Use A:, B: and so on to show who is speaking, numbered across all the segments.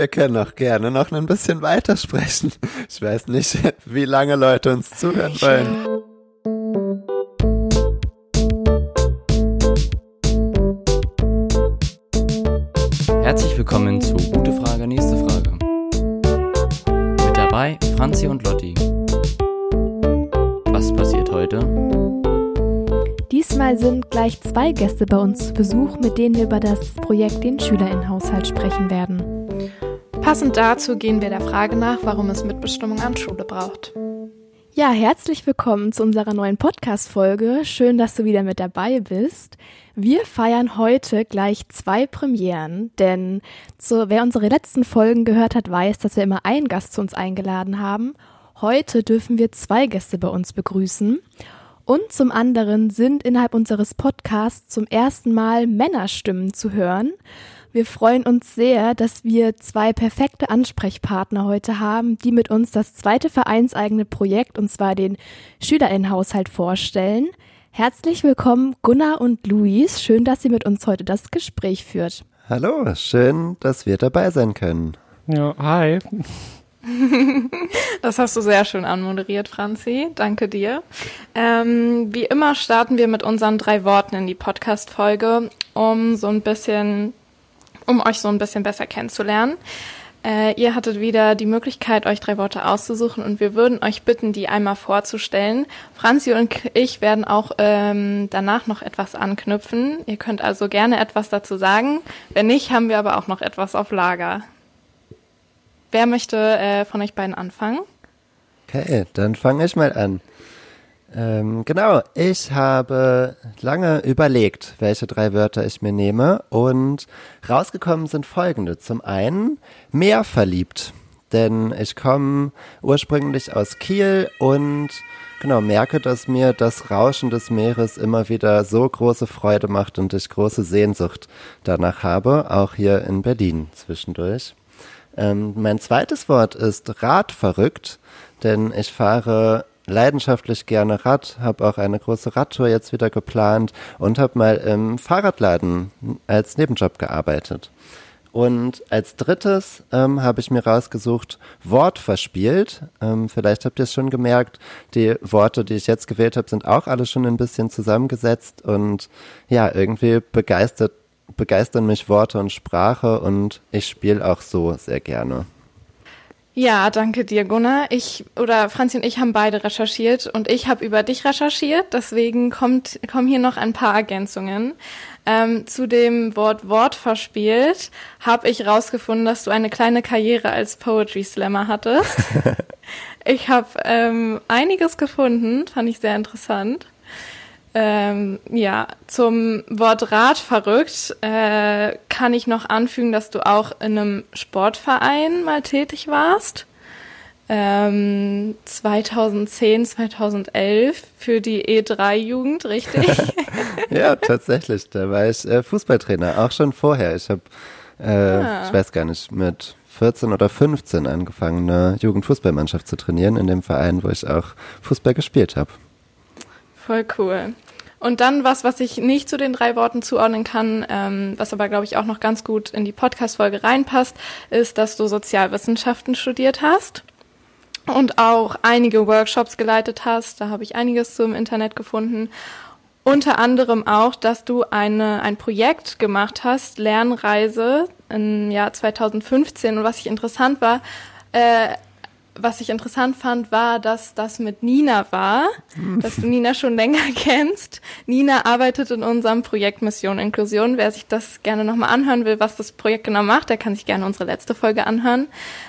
A: Wir können auch gerne noch ein bisschen weitersprechen. Ich weiß nicht, wie lange Leute uns zuhören wollen.
B: Herzlich willkommen zu Gute Frage, nächste Frage. Mit dabei Franzi und Lotti. Was passiert heute?
C: Diesmal sind gleich zwei Gäste bei uns zu Besuch, mit denen wir über das Projekt den Schülerinnenhaushalt sprechen werden.
D: Passend dazu gehen wir der Frage nach, warum es Mitbestimmung an Schule braucht.
C: Ja, herzlich willkommen zu unserer neuen Podcast-Folge. Schön, dass du wieder mit dabei bist. Wir feiern heute gleich zwei Premieren, denn zu, wer unsere letzten Folgen gehört hat, weiß, dass wir immer einen Gast zu uns eingeladen haben. Heute dürfen wir zwei Gäste bei uns begrüßen. Und zum anderen sind innerhalb unseres Podcasts zum ersten Mal Männerstimmen zu hören. Wir freuen uns sehr, dass wir zwei perfekte Ansprechpartner heute haben, die mit uns das zweite vereinseigene Projekt, und zwar den Schülerinnenhaushalt, vorstellen. Herzlich willkommen, Gunnar und Luis. Schön, dass ihr mit uns heute das Gespräch führt.
A: Hallo, schön, dass wir dabei sein können.
E: Ja, hi.
D: Das hast du sehr schön anmoderiert, Franzi. Danke dir. Ähm, wie immer starten wir mit unseren drei Worten in die Podcast-Folge, um so ein bisschen um euch so ein bisschen besser kennenzulernen. Äh, ihr hattet wieder die Möglichkeit, euch drei Worte auszusuchen und wir würden euch bitten, die einmal vorzustellen. Franzi und ich werden auch ähm, danach noch etwas anknüpfen. Ihr könnt also gerne etwas dazu sagen. Wenn nicht, haben wir aber auch noch etwas auf Lager. Wer möchte äh, von euch beiden anfangen?
A: Okay, dann fange ich mal an. Ähm, genau, ich habe lange überlegt, welche drei Wörter ich mir nehme und rausgekommen sind folgende. Zum einen mehr verliebt, denn ich komme ursprünglich aus Kiel und genau merke, dass mir das Rauschen des Meeres immer wieder so große Freude macht und ich große Sehnsucht danach habe, auch hier in Berlin zwischendurch. Ähm, mein zweites Wort ist Radverrückt, denn ich fahre leidenschaftlich gerne Rad, habe auch eine große Radtour jetzt wieder geplant und habe mal im Fahrradladen als Nebenjob gearbeitet. Und als drittes ähm, habe ich mir rausgesucht, Wort verspielt. Ähm, vielleicht habt ihr es schon gemerkt, die Worte, die ich jetzt gewählt habe, sind auch alle schon ein bisschen zusammengesetzt und ja, irgendwie begeistert, begeistern mich Worte und Sprache und ich spiele auch so sehr gerne.
D: Ja, danke dir, Gunnar. Ich oder Franzi und ich haben beide recherchiert und ich habe über dich recherchiert. Deswegen kommt, kommen hier noch ein paar Ergänzungen. Ähm, zu dem Wort Wort verspielt habe ich rausgefunden, dass du eine kleine Karriere als Poetry Slammer hattest. ich habe ähm, einiges gefunden, fand ich sehr interessant. Ähm, ja, zum Wort Rad verrückt äh, kann ich noch anfügen, dass du auch in einem Sportverein mal tätig warst. Ähm, 2010, 2011 für die E3-Jugend, richtig?
A: ja, tatsächlich. Da war ich äh, Fußballtrainer, auch schon vorher. Ich habe, äh, ah. ich weiß gar nicht, mit 14 oder 15 angefangen, eine Jugendfußballmannschaft zu trainieren in dem Verein, wo ich auch Fußball gespielt habe.
D: Voll cool. Und dann was, was ich nicht zu den drei Worten zuordnen kann, ähm, was aber, glaube ich, auch noch ganz gut in die Podcast-Folge reinpasst, ist, dass du Sozialwissenschaften studiert hast und auch einige Workshops geleitet hast. Da habe ich einiges zum Internet gefunden. Unter anderem auch, dass du eine, ein Projekt gemacht hast, Lernreise im Jahr 2015. Und was ich interessant war, äh, was ich interessant fand, war, dass das mit Nina war, dass du Nina schon länger kennst. Nina arbeitet in unserem Projekt Mission Inklusion. Wer sich das gerne nochmal anhören will, was das Projekt genau macht, der kann sich gerne unsere letzte Folge anhören.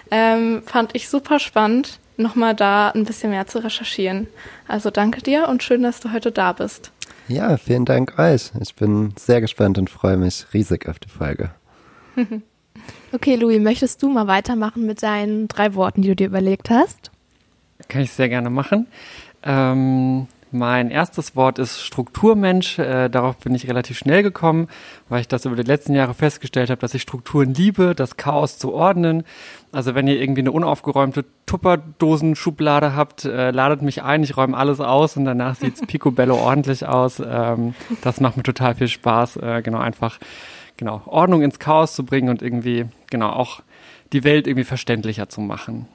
D: Ähm, fand ich super spannend, nochmal da ein bisschen mehr zu recherchieren. Also danke dir und schön, dass du heute da bist.
A: Ja, vielen Dank euch. Ich bin sehr gespannt und freue mich riesig auf die Folge.
C: Okay, Louis, möchtest du mal weitermachen mit deinen drei Worten, die du dir überlegt hast?
E: Kann ich sehr gerne machen. Ähm, mein erstes Wort ist Strukturmensch. Äh, darauf bin ich relativ schnell gekommen, weil ich das über die letzten Jahre festgestellt habe, dass ich Strukturen liebe, das Chaos zu ordnen. Also wenn ihr irgendwie eine unaufgeräumte Tupperdosenschublade habt, äh, ladet mich ein, ich räume alles aus und danach sieht's picobello ordentlich aus. Ähm, das macht mir total viel Spaß. Äh, genau, einfach genau, Ordnung ins Chaos zu bringen und irgendwie, genau, auch die Welt irgendwie verständlicher zu machen.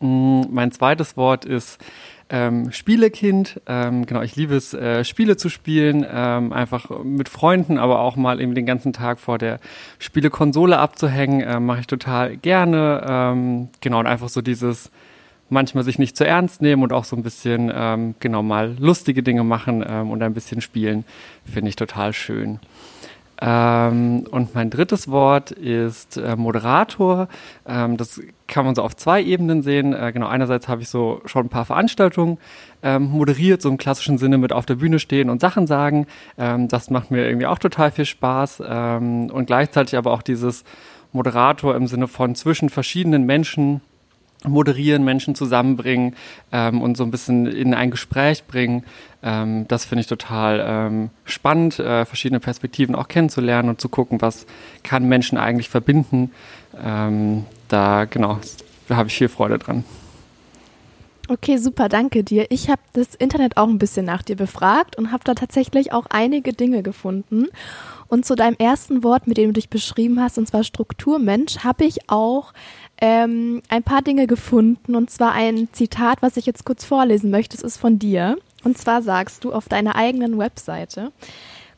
E: Mm, mein zweites Wort ist ähm, Spielekind. Ähm, genau, ich liebe es, äh, Spiele zu spielen, ähm, einfach mit Freunden, aber auch mal eben den ganzen Tag vor der Spielekonsole abzuhängen, äh, mache ich total gerne. Ähm, genau, und einfach so dieses manchmal sich nicht zu ernst nehmen und auch so ein bisschen, ähm, genau, mal lustige Dinge machen ähm, und ein bisschen spielen, finde ich total schön. Ähm, und mein drittes Wort ist äh, Moderator. Ähm, das kann man so auf zwei Ebenen sehen. Äh, genau, einerseits habe ich so schon ein paar Veranstaltungen ähm, moderiert, so im klassischen Sinne mit auf der Bühne stehen und Sachen sagen. Ähm, das macht mir irgendwie auch total viel Spaß. Ähm, und gleichzeitig aber auch dieses Moderator im Sinne von zwischen verschiedenen Menschen moderieren, Menschen zusammenbringen ähm, und so ein bisschen in ein Gespräch bringen. Ähm, das finde ich total ähm, spannend, äh, verschiedene Perspektiven auch kennenzulernen und zu gucken, was kann Menschen eigentlich verbinden. Ähm, da genau, da habe ich viel Freude dran.
C: Okay, super, danke dir. Ich habe das Internet auch ein bisschen nach dir befragt und habe da tatsächlich auch einige Dinge gefunden. Und zu deinem ersten Wort, mit dem du dich beschrieben hast, und zwar Strukturmensch, habe ich auch ähm, ein paar Dinge gefunden und zwar ein Zitat, was ich jetzt kurz vorlesen möchte. Es ist von dir. Und zwar sagst du auf deiner eigenen Webseite,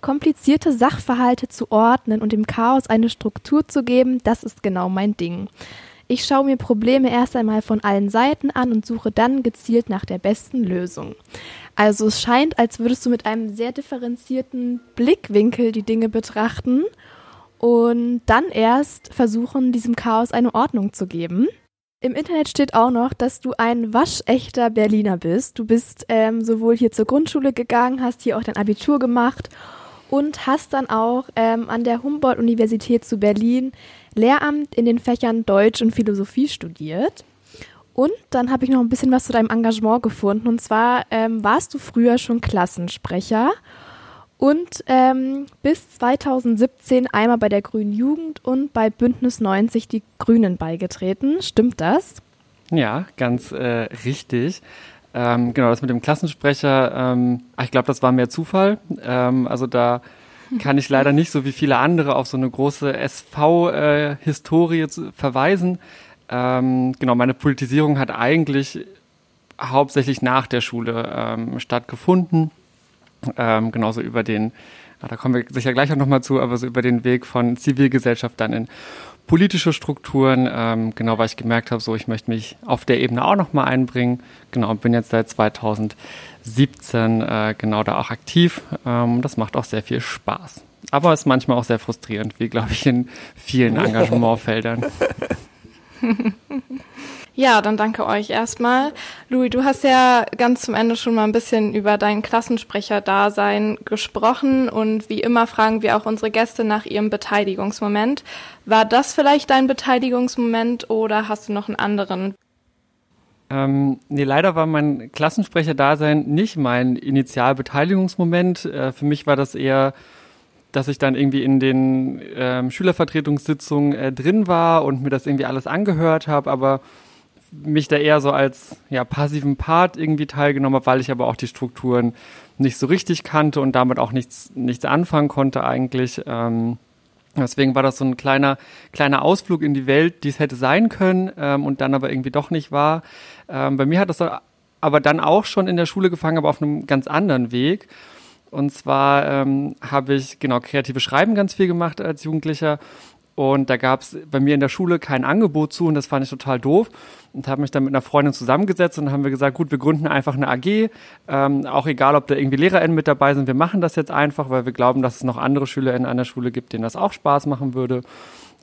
C: komplizierte Sachverhalte zu ordnen und dem Chaos eine Struktur zu geben, das ist genau mein Ding. Ich schaue mir Probleme erst einmal von allen Seiten an und suche dann gezielt nach der besten Lösung. Also es scheint, als würdest du mit einem sehr differenzierten Blickwinkel die Dinge betrachten und dann erst versuchen, diesem Chaos eine Ordnung zu geben. Im Internet steht auch noch, dass du ein waschechter Berliner bist. Du bist ähm, sowohl hier zur Grundschule gegangen, hast hier auch dein Abitur gemacht und hast dann auch ähm, an der Humboldt-Universität zu Berlin Lehramt in den Fächern Deutsch und Philosophie studiert. Und dann habe ich noch ein bisschen was zu deinem Engagement gefunden. Und zwar ähm, warst du früher schon Klassensprecher und ähm, bis 2017 einmal bei der Grünen Jugend und bei Bündnis 90 die Grünen beigetreten. Stimmt das?
E: Ja, ganz äh, richtig. Ähm, genau, das mit dem Klassensprecher, ähm, ich glaube, das war mehr Zufall. Ähm, also da kann ich leider nicht so wie viele andere auf so eine große SV-Historie äh, verweisen. Ähm, genau, meine Politisierung hat eigentlich hauptsächlich nach der Schule ähm, stattgefunden. Ähm, genauso über den, da kommen wir sicher gleich auch nochmal zu, aber so über den Weg von Zivilgesellschaft dann in politische Strukturen, ähm, genau, weil ich gemerkt habe, so ich möchte mich auf der Ebene auch nochmal einbringen. Genau, bin jetzt seit 2017 äh, genau da auch aktiv. Ähm, das macht auch sehr viel Spaß. Aber ist manchmal auch sehr frustrierend, wie glaube ich in vielen Engagementfeldern.
D: Ja, dann danke euch erstmal. Louis, du hast ja ganz zum Ende schon mal ein bisschen über dein Klassensprecher-Dasein gesprochen und wie immer fragen wir auch unsere Gäste nach ihrem Beteiligungsmoment. War das vielleicht dein Beteiligungsmoment oder hast du noch einen anderen?
E: Ähm, nee, leider war mein Klassensprecher-Dasein nicht mein Initialbeteiligungsmoment. Äh, für mich war das eher dass ich dann irgendwie in den ähm, Schülervertretungssitzungen äh, drin war und mir das irgendwie alles angehört habe, aber mich da eher so als ja, passiven Part irgendwie teilgenommen habe, weil ich aber auch die Strukturen nicht so richtig kannte und damit auch nichts, nichts anfangen konnte eigentlich. Ähm, deswegen war das so ein kleiner, kleiner Ausflug in die Welt, die es hätte sein können ähm, und dann aber irgendwie doch nicht war. Ähm, bei mir hat das aber dann auch schon in der Schule gefangen, aber auf einem ganz anderen Weg. Und zwar ähm, habe ich genau kreative Schreiben ganz viel gemacht als Jugendlicher und da gab es bei mir in der Schule kein Angebot zu und das fand ich total doof und habe mich dann mit einer Freundin zusammengesetzt und haben wir gesagt, gut, wir gründen einfach eine AG, ähm, auch egal, ob da irgendwie LehrerInnen mit dabei sind, wir machen das jetzt einfach, weil wir glauben, dass es noch andere SchülerInnen an der Schule gibt, denen das auch Spaß machen würde.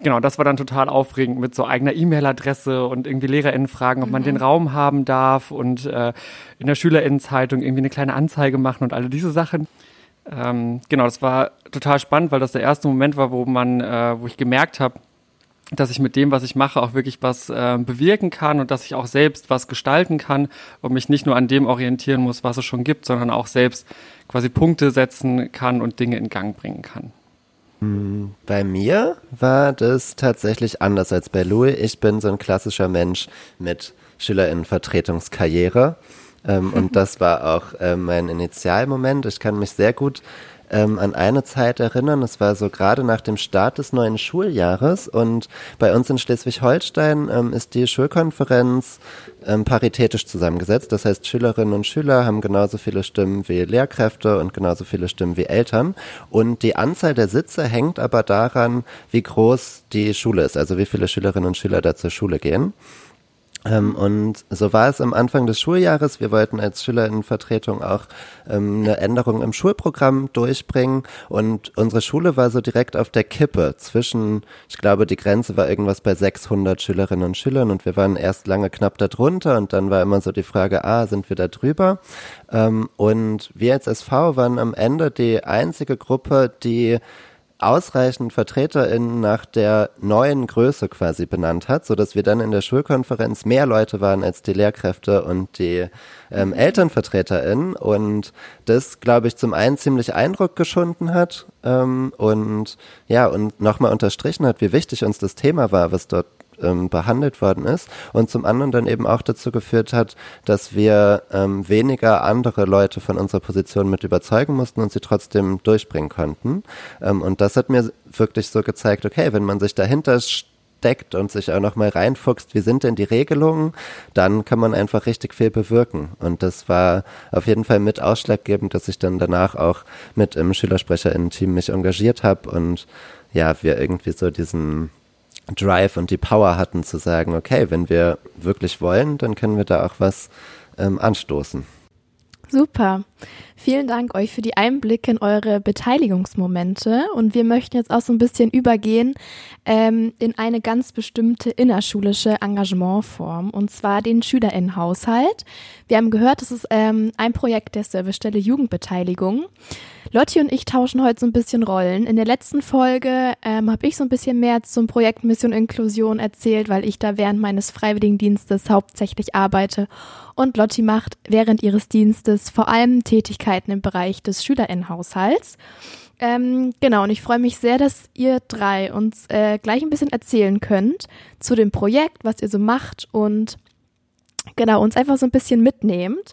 E: Genau, das war dann total aufregend mit so eigener E-Mail-Adresse und irgendwie LehrerInnen fragen, ob man mhm. den Raum haben darf und äh, in der SchülerInnenzeitung irgendwie eine kleine Anzeige machen und alle diese Sachen. Ähm, genau, das war total spannend, weil das der erste Moment war, wo man, äh, wo ich gemerkt habe, dass ich mit dem, was ich mache, auch wirklich was äh, bewirken kann und dass ich auch selbst was gestalten kann und mich nicht nur an dem orientieren muss, was es schon gibt, sondern auch selbst quasi Punkte setzen kann und Dinge in Gang bringen kann.
A: Hm, bei mir war das tatsächlich anders als bei Louis. Ich bin so ein klassischer Mensch mit Schülerinnenvertretungskarriere. Ähm, und das war auch äh, mein Initialmoment. Ich kann mich sehr gut ähm, an eine Zeit erinnern. Es war so gerade nach dem Start des neuen Schuljahres und bei uns in Schleswig-Holstein ähm, ist die Schulkonferenz ähm, paritätisch zusammengesetzt. Das heißt, Schülerinnen und Schüler haben genauso viele Stimmen wie Lehrkräfte und genauso viele Stimmen wie Eltern. Und die Anzahl der Sitze hängt aber daran, wie groß die Schule ist, also wie viele Schülerinnen und Schüler da zur Schule gehen. Ähm, und so war es am Anfang des Schuljahres. Wir wollten als Schülerinnenvertretung auch ähm, eine Änderung im Schulprogramm durchbringen. Und unsere Schule war so direkt auf der Kippe zwischen, ich glaube, die Grenze war irgendwas bei 600 Schülerinnen und Schülern und wir waren erst lange knapp darunter und dann war immer so die Frage, ah, sind wir da drüber? Ähm, und wir als SV waren am Ende die einzige Gruppe, die ausreichend VertreterInnen nach der neuen Größe quasi benannt hat, so dass wir dann in der Schulkonferenz mehr Leute waren als die Lehrkräfte und die ähm. ElternvertreterInnen und das, glaube ich, zum einen ziemlich Eindruck geschunden hat ähm, und ja, und nochmal unterstrichen hat, wie wichtig uns das Thema war, was dort ähm, behandelt worden ist und zum anderen dann eben auch dazu geführt hat, dass wir ähm, weniger andere Leute von unserer Position mit überzeugen mussten und sie trotzdem durchbringen konnten. Ähm, und das hat mir wirklich so gezeigt, okay, wenn man sich dahinter steckt und sich auch nochmal reinfuchst, wie sind denn die Regelungen, dann kann man einfach richtig viel bewirken. Und das war auf jeden Fall mit ausschlaggebend, dass ich dann danach auch mit im SchülersprecherInnen-Team mich engagiert habe und ja, wir irgendwie so diesen Drive und die Power hatten zu sagen, okay, wenn wir wirklich wollen, dann können wir da auch was ähm, anstoßen.
C: Super. Vielen Dank euch für die Einblicke in eure Beteiligungsmomente. Und wir möchten jetzt auch so ein bisschen übergehen ähm, in eine ganz bestimmte innerschulische Engagementform, und zwar den Schülerinnenhaushalt. Wir haben gehört, das ist ähm, ein Projekt der Servicestelle Jugendbeteiligung. Lotti und ich tauschen heute so ein bisschen Rollen. In der letzten Folge ähm, habe ich so ein bisschen mehr zum Projekt Mission Inklusion erzählt, weil ich da während meines Freiwilligendienstes hauptsächlich arbeite und Lotti macht während ihres Dienstes vor allem Tätigkeiten im Bereich des Schülerinnenhaushalts. Ähm, genau, und ich freue mich sehr, dass ihr drei uns äh, gleich ein bisschen erzählen könnt zu dem Projekt, was ihr so macht und genau, uns einfach so ein bisschen mitnehmt.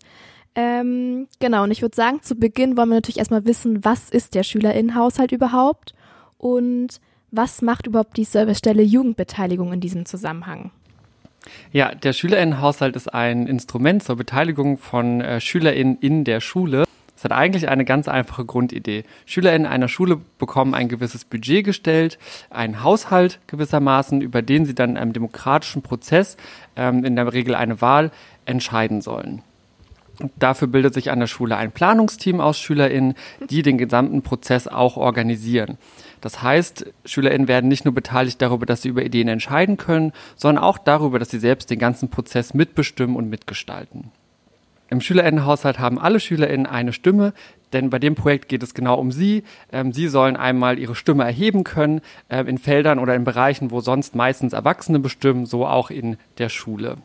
C: Ähm, genau, und ich würde sagen, zu Beginn wollen wir natürlich erstmal wissen, was ist der Schülerinnenhaushalt überhaupt und was macht überhaupt die Servicestelle Jugendbeteiligung in diesem Zusammenhang?
E: Ja, der Schülerinnenhaushalt ist ein Instrument zur Beteiligung von äh, SchülerInnen in der Schule. Es hat eigentlich eine ganz einfache Grundidee. SchülerInnen einer Schule bekommen ein gewisses Budget gestellt, einen Haushalt gewissermaßen, über den sie dann in einem demokratischen Prozess, ähm, in der Regel eine Wahl, entscheiden sollen. Dafür bildet sich an der Schule ein Planungsteam aus SchülerInnen, die den gesamten Prozess auch organisieren. Das heißt, SchülerInnen werden nicht nur beteiligt darüber, dass sie über Ideen entscheiden können, sondern auch darüber, dass sie selbst den ganzen Prozess mitbestimmen und mitgestalten. Im Schülerinnenhaushalt haben alle SchülerInnen eine Stimme, denn bei dem Projekt geht es genau um sie. Ähm, sie sollen einmal ihre Stimme erheben können äh, in Feldern oder in Bereichen, wo sonst meistens Erwachsene bestimmen, so auch in der Schule.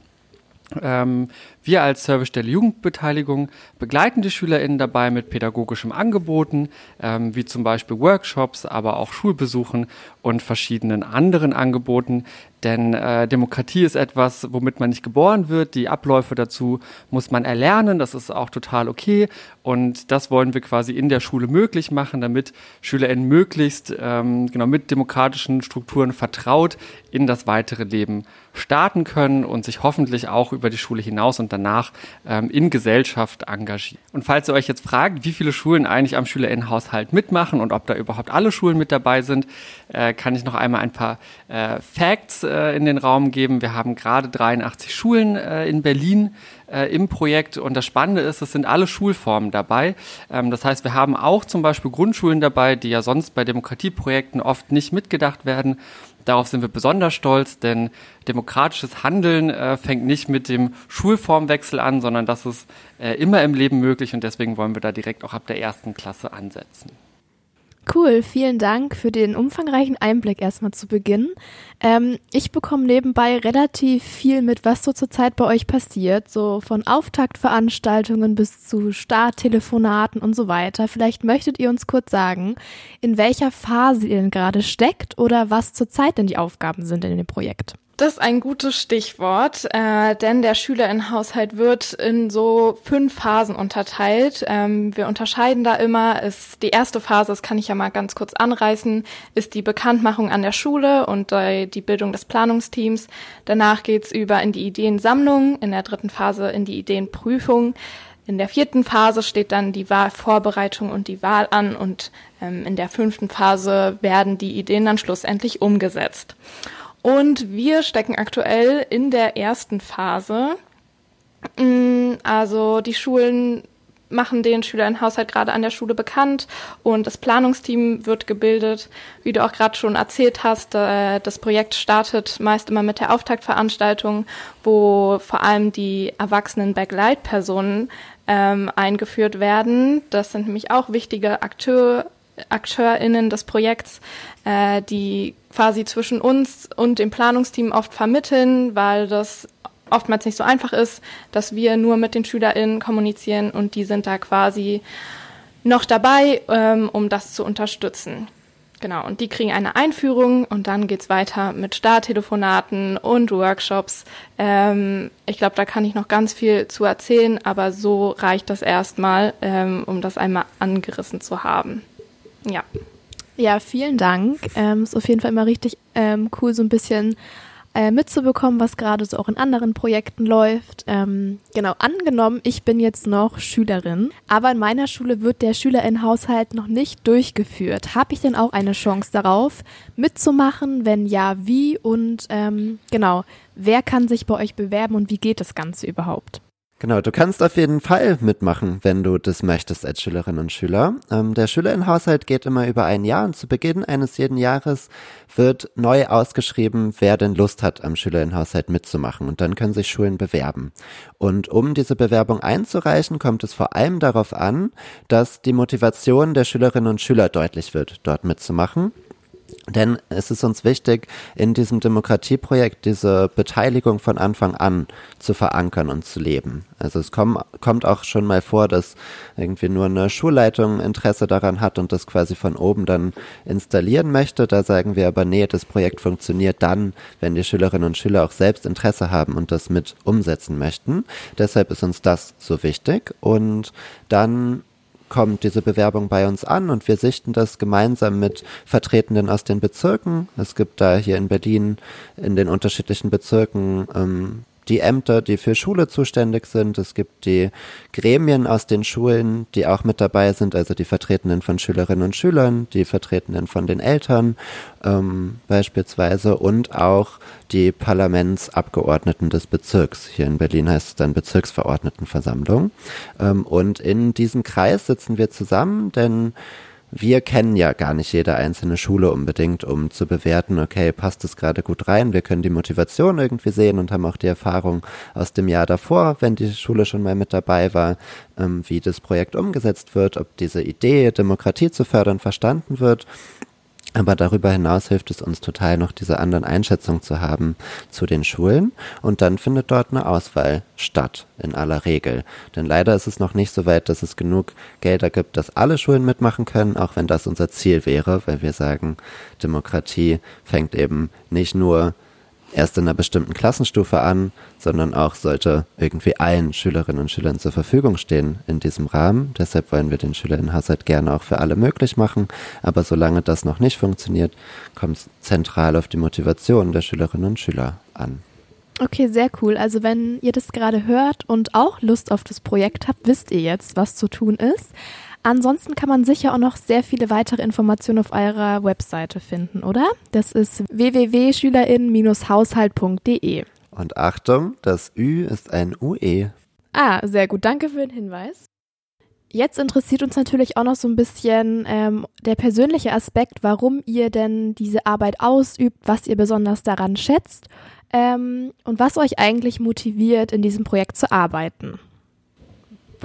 E: Ähm, wir als Servicestelle Jugendbeteiligung begleiten die SchülerInnen dabei mit pädagogischen Angeboten, ähm, wie zum Beispiel Workshops, aber auch Schulbesuchen und verschiedenen anderen Angeboten. Denn äh, Demokratie ist etwas, womit man nicht geboren wird. Die Abläufe dazu muss man erlernen. Das ist auch total okay. Und das wollen wir quasi in der Schule möglich machen, damit SchülerInnen möglichst ähm, genau mit demokratischen Strukturen vertraut in das weitere Leben starten können und sich hoffentlich auch über die Schule hinaus und danach ähm, in Gesellschaft engagieren. Und falls ihr euch jetzt fragt, wie viele Schulen eigentlich am Schülerinnenhaushalt mitmachen und ob da überhaupt alle Schulen mit dabei sind, äh, kann ich noch einmal ein paar äh, Facts äh, in den Raum geben. Wir haben gerade 83 Schulen äh, in Berlin äh, im Projekt und das Spannende ist, es sind alle Schulformen dabei. Ähm, das heißt, wir haben auch zum Beispiel Grundschulen dabei, die ja sonst bei Demokratieprojekten oft nicht mitgedacht werden. Darauf sind wir besonders stolz, denn demokratisches Handeln äh, fängt nicht mit dem Schulformwechsel an, sondern das ist äh, immer im Leben möglich und deswegen wollen wir da direkt auch ab der ersten Klasse ansetzen.
C: Cool, vielen Dank für den umfangreichen Einblick erstmal zu Beginn. Ähm, ich bekomme nebenbei relativ viel mit, was so zurzeit bei euch passiert, so von Auftaktveranstaltungen bis zu Starttelefonaten und so weiter. Vielleicht möchtet ihr uns kurz sagen, in welcher Phase ihr denn gerade steckt oder was zurzeit denn die Aufgaben sind in dem Projekt.
D: Das ist ein gutes Stichwort, äh, denn der Schülerinnenhaushalt wird in so fünf Phasen unterteilt. Ähm, wir unterscheiden da immer, ist die erste Phase, das kann ich ja mal ganz kurz anreißen, ist die Bekanntmachung an der Schule und äh, die Bildung des Planungsteams. Danach geht's über in die Ideensammlung, in der dritten Phase in die Ideenprüfung. In der vierten Phase steht dann die Wahlvorbereitung und die Wahl an und ähm, in der fünften Phase werden die Ideen dann schlussendlich umgesetzt. Und wir stecken aktuell in der ersten Phase. Mm, also die Schulen machen den Schülern Haushalt gerade an der Schule bekannt und das Planungsteam wird gebildet. Wie du auch gerade schon erzählt hast, äh, das Projekt startet meist immer mit der Auftaktveranstaltung, wo vor allem die erwachsenen Backlight-Personen ähm, eingeführt werden. Das sind nämlich auch wichtige Akteure AkteurInnen des Projekts, äh, die quasi zwischen uns und dem Planungsteam oft vermitteln, weil das oftmals nicht so einfach ist, dass wir nur mit den SchülerInnen kommunizieren und die sind da quasi noch dabei, ähm, um das zu unterstützen. Genau, und die kriegen eine Einführung und dann geht's weiter mit Starttelefonaten und Workshops. Ähm, ich glaube, da kann ich noch ganz viel zu erzählen, aber so reicht das erstmal, ähm, um das einmal angerissen zu haben. Ja.
C: Ja, vielen Dank. Ähm, ist auf jeden Fall immer richtig ähm, cool, so ein bisschen äh, mitzubekommen, was gerade so auch in anderen Projekten läuft. Ähm, genau, angenommen, ich bin jetzt noch Schülerin, aber in meiner Schule wird der Schülerinnenhaushalt noch nicht durchgeführt. Habe ich denn auch eine Chance darauf, mitzumachen? Wenn ja, wie? Und ähm, genau, wer kann sich bei euch bewerben und wie geht das Ganze überhaupt?
A: Genau, du kannst auf jeden Fall mitmachen, wenn du das möchtest als Schülerin und Schüler. Ähm, der Schülerinnenhaushalt geht immer über ein Jahr und zu Beginn eines jeden Jahres wird neu ausgeschrieben, wer denn Lust hat, am Schülerinnenhaushalt mitzumachen. Und dann können sich Schulen bewerben. Und um diese Bewerbung einzureichen, kommt es vor allem darauf an, dass die Motivation der Schülerinnen und Schüler deutlich wird, dort mitzumachen. Denn es ist uns wichtig, in diesem Demokratieprojekt diese Beteiligung von Anfang an zu verankern und zu leben. Also es komm, kommt auch schon mal vor, dass irgendwie nur eine Schulleitung Interesse daran hat und das quasi von oben dann installieren möchte. Da sagen wir aber, nee, das Projekt funktioniert dann, wenn die Schülerinnen und Schüler auch selbst Interesse haben und das mit umsetzen möchten. Deshalb ist uns das so wichtig. Und dann kommt diese Bewerbung bei uns an und wir sichten das gemeinsam mit Vertretenden aus den Bezirken. Es gibt da hier in Berlin in den unterschiedlichen Bezirken ähm, die Ämter, die für Schule zuständig sind. Es gibt die Gremien aus den Schulen, die auch mit dabei sind, also die Vertretenden von Schülerinnen und Schülern, die Vertretenden von den Eltern ähm, beispielsweise und auch die Parlamentsabgeordneten des Bezirks. Hier in Berlin heißt es dann Bezirksverordnetenversammlung. Ähm, und in diesem Kreis sitzen wir zusammen, denn wir kennen ja gar nicht jede einzelne Schule unbedingt, um zu bewerten, okay, passt es gerade gut rein. Wir können die Motivation irgendwie sehen und haben auch die Erfahrung aus dem Jahr davor, wenn die Schule schon mal mit dabei war, ähm, wie das Projekt umgesetzt wird, ob diese Idee, Demokratie zu fördern, verstanden wird. Aber darüber hinaus hilft es uns total, noch diese anderen Einschätzungen zu haben zu den Schulen. Und dann findet dort eine Auswahl statt, in aller Regel. Denn leider ist es noch nicht so weit, dass es genug Gelder gibt, dass alle Schulen mitmachen können, auch wenn das unser Ziel wäre, weil wir sagen, Demokratie fängt eben nicht nur erst in einer bestimmten Klassenstufe an, sondern auch sollte irgendwie allen Schülerinnen und Schülern zur Verfügung stehen in diesem Rahmen. Deshalb wollen wir den Schülerinnenhaushalt gerne auch für alle möglich machen. Aber solange das noch nicht funktioniert, kommt es zentral auf die Motivation der Schülerinnen und Schüler an.
C: Okay, sehr cool. Also wenn ihr das gerade hört und auch Lust auf das Projekt habt, wisst ihr jetzt, was zu tun ist. Ansonsten kann man sicher auch noch sehr viele weitere Informationen auf eurer Webseite finden, oder? Das ist www.schülerinnen-haushalt.de.
A: Und Achtung, das Ü ist ein UE.
C: Ah, sehr gut. Danke für den Hinweis. Jetzt interessiert uns natürlich auch noch so ein bisschen ähm, der persönliche Aspekt, warum ihr denn diese Arbeit ausübt, was ihr besonders daran schätzt ähm, und was euch eigentlich motiviert, in diesem Projekt zu arbeiten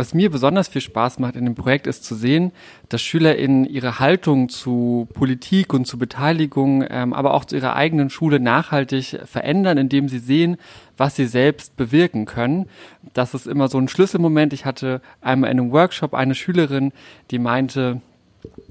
E: was mir besonders viel Spaß macht in dem Projekt, ist zu sehen, dass SchülerInnen ihre Haltung zu Politik und zu Beteiligung, ähm, aber auch zu ihrer eigenen Schule nachhaltig verändern, indem sie sehen, was sie selbst bewirken können. Das ist immer so ein Schlüsselmoment. Ich hatte einmal in einem Workshop eine Schülerin, die meinte,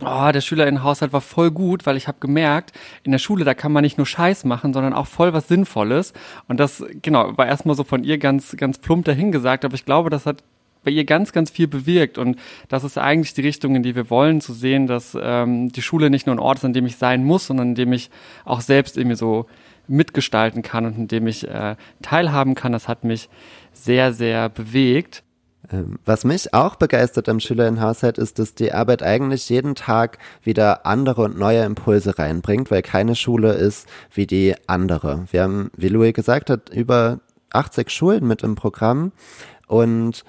E: oh, der Schülerinnenhaushalt war voll gut, weil ich habe gemerkt, in der Schule, da kann man nicht nur Scheiß machen, sondern auch voll was Sinnvolles. Und das, genau, war erstmal so von ihr ganz, ganz plump dahingesagt, aber ich glaube, das hat bei ihr ganz, ganz viel bewirkt. Und das ist eigentlich die Richtung, in die wir wollen, zu sehen, dass ähm, die Schule nicht nur ein Ort ist, an dem ich sein muss, sondern in dem ich auch selbst irgendwie so mitgestalten kann und in dem ich äh, teilhaben kann. Das hat mich sehr, sehr bewegt.
A: Ähm, was mich auch begeistert am Schülerinnenhaushalt ist, dass die Arbeit eigentlich jeden Tag wieder andere und neue Impulse reinbringt, weil keine Schule ist wie die andere. Wir haben, wie Louis gesagt hat, über 80 Schulen mit im Programm und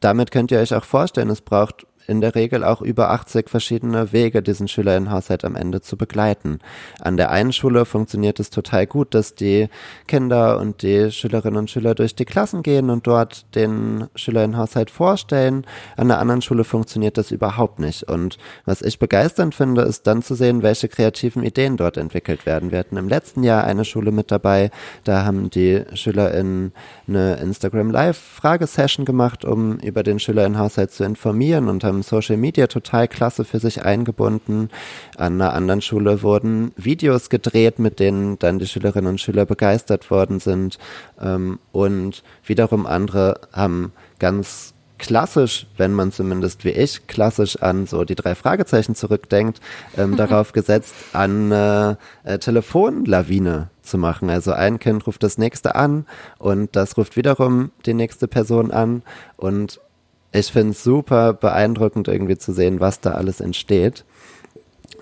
A: damit könnt ihr euch auch vorstellen, es braucht in der Regel auch über 80 verschiedene Wege, diesen Schülerinnenhaushalt am Ende zu begleiten. An der einen Schule funktioniert es total gut, dass die Kinder und die Schülerinnen und Schüler durch die Klassen gehen und dort den Schülerinnenhaushalt vorstellen. An der anderen Schule funktioniert das überhaupt nicht. Und was ich begeisternd finde, ist dann zu sehen, welche kreativen Ideen dort entwickelt werden. Wir hatten im letzten Jahr eine Schule mit dabei, da haben die SchülerInnen eine Instagram Live Fragesession gemacht, um über den Schülerinnenhaushalt zu informieren und haben ähm, Social Media total klasse für sich eingebunden. An einer anderen Schule wurden Videos gedreht, mit denen dann die Schülerinnen und Schüler begeistert worden sind. Ähm, und wiederum andere haben ganz klassisch, wenn man zumindest wie ich klassisch an so die drei Fragezeichen zurückdenkt, ähm, darauf gesetzt, an äh, äh, Telefonlawine zu machen. Also ein Kind ruft das nächste an und das ruft wiederum die nächste Person an und ich finde es super beeindruckend irgendwie zu sehen, was da alles entsteht.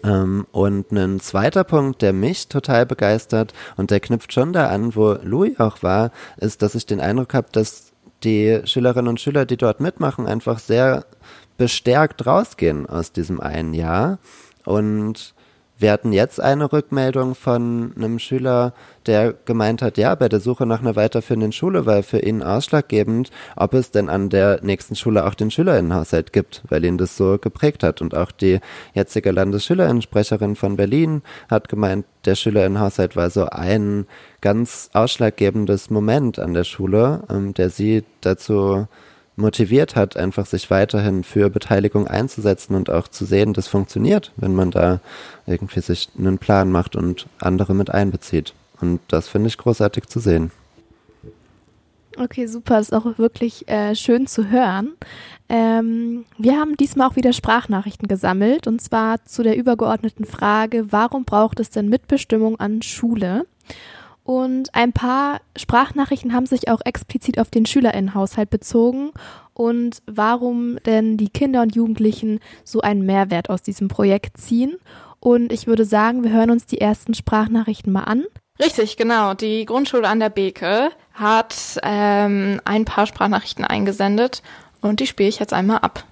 A: Ähm, und ein zweiter Punkt, der mich total begeistert und der knüpft schon da an, wo Louis auch war, ist, dass ich den Eindruck habe, dass die Schülerinnen und Schüler, die dort mitmachen, einfach sehr bestärkt rausgehen aus diesem einen Jahr und wir hatten jetzt eine Rückmeldung von einem Schüler, der gemeint hat, ja, bei der Suche nach einer weiterführenden Schule war für ihn ausschlaggebend, ob es denn an der nächsten Schule auch den Schülerinnenhaushalt gibt, weil ihn das so geprägt hat. Und auch die jetzige Landesschülerinnensprecherin von Berlin hat gemeint, der Schülerinnenhaushalt war so ein ganz ausschlaggebendes Moment an der Schule, ähm, der sie dazu motiviert hat, einfach sich weiterhin für Beteiligung einzusetzen und auch zu sehen, das funktioniert, wenn man da irgendwie sich einen Plan macht und andere mit einbezieht. Und das finde ich großartig zu sehen.
C: Okay, super. Ist auch wirklich äh, schön zu hören. Ähm, wir haben diesmal auch wieder Sprachnachrichten gesammelt und zwar zu der übergeordneten Frage, warum braucht es denn Mitbestimmung an Schule? Und ein paar Sprachnachrichten haben sich auch explizit auf den Schülerinnenhaushalt bezogen und warum denn die Kinder und Jugendlichen so einen Mehrwert aus diesem Projekt ziehen. Und ich würde sagen, wir hören uns die ersten Sprachnachrichten mal an.
D: Richtig, genau. Die Grundschule an der Beke hat ähm, ein paar Sprachnachrichten eingesendet und die spiele ich jetzt einmal ab.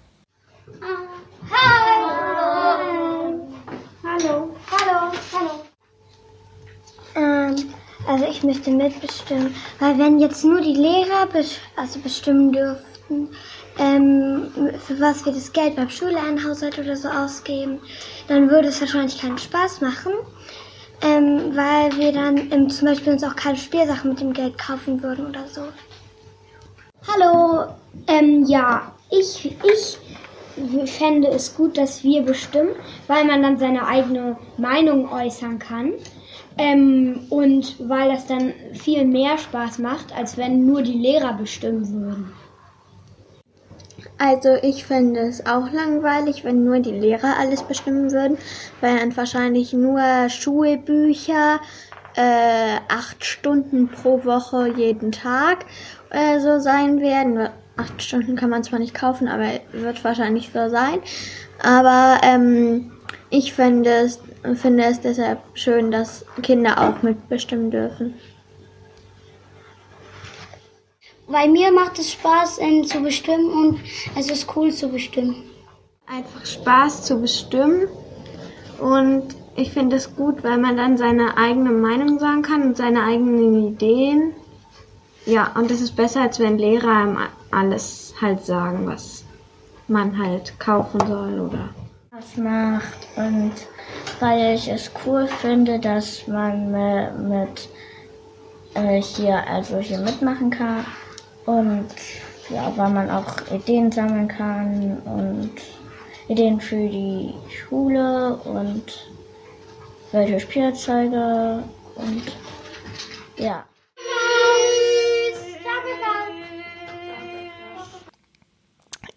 F: Hallo. Hallo. Hallo. Hallo. Ähm, also ich möchte mitbestimmen, weil wenn jetzt nur die Lehrer bes also bestimmen dürften, ähm, für was wir das Geld beim Schuleinhaushalt oder so ausgeben, dann würde es wahrscheinlich keinen Spaß machen, ähm, weil wir dann ähm, zum Beispiel uns auch keine Spielsachen mit dem Geld kaufen würden oder so.
G: Hallo, ähm, ja, ich, ich fände es gut, dass wir bestimmen, weil man dann seine eigene Meinung äußern kann. Ähm, und weil das dann viel mehr Spaß macht, als wenn nur die Lehrer bestimmen würden.
H: Also ich finde es auch langweilig, wenn nur die Lehrer alles bestimmen würden, weil dann wahrscheinlich nur Schulbücher, äh, acht Stunden pro Woche jeden Tag äh, so sein werden. Acht Stunden kann man zwar nicht kaufen, aber wird wahrscheinlich so sein. Aber ähm, ich finde es und finde es deshalb schön, dass Kinder auch mitbestimmen dürfen.
G: Bei mir macht es Spaß, zu bestimmen und es ist cool zu bestimmen.
H: Einfach Spaß zu bestimmen und ich finde es gut, weil man dann seine eigene Meinung sagen kann und seine eigenen Ideen. Ja, und es ist besser, als wenn Lehrer alles halt sagen, was man halt kaufen soll oder
I: was macht und weil ich es cool finde, dass man mit äh, hier also hier mitmachen kann und ja, weil man auch Ideen sammeln kann und Ideen für die Schule und welche Spielzeuge und ja.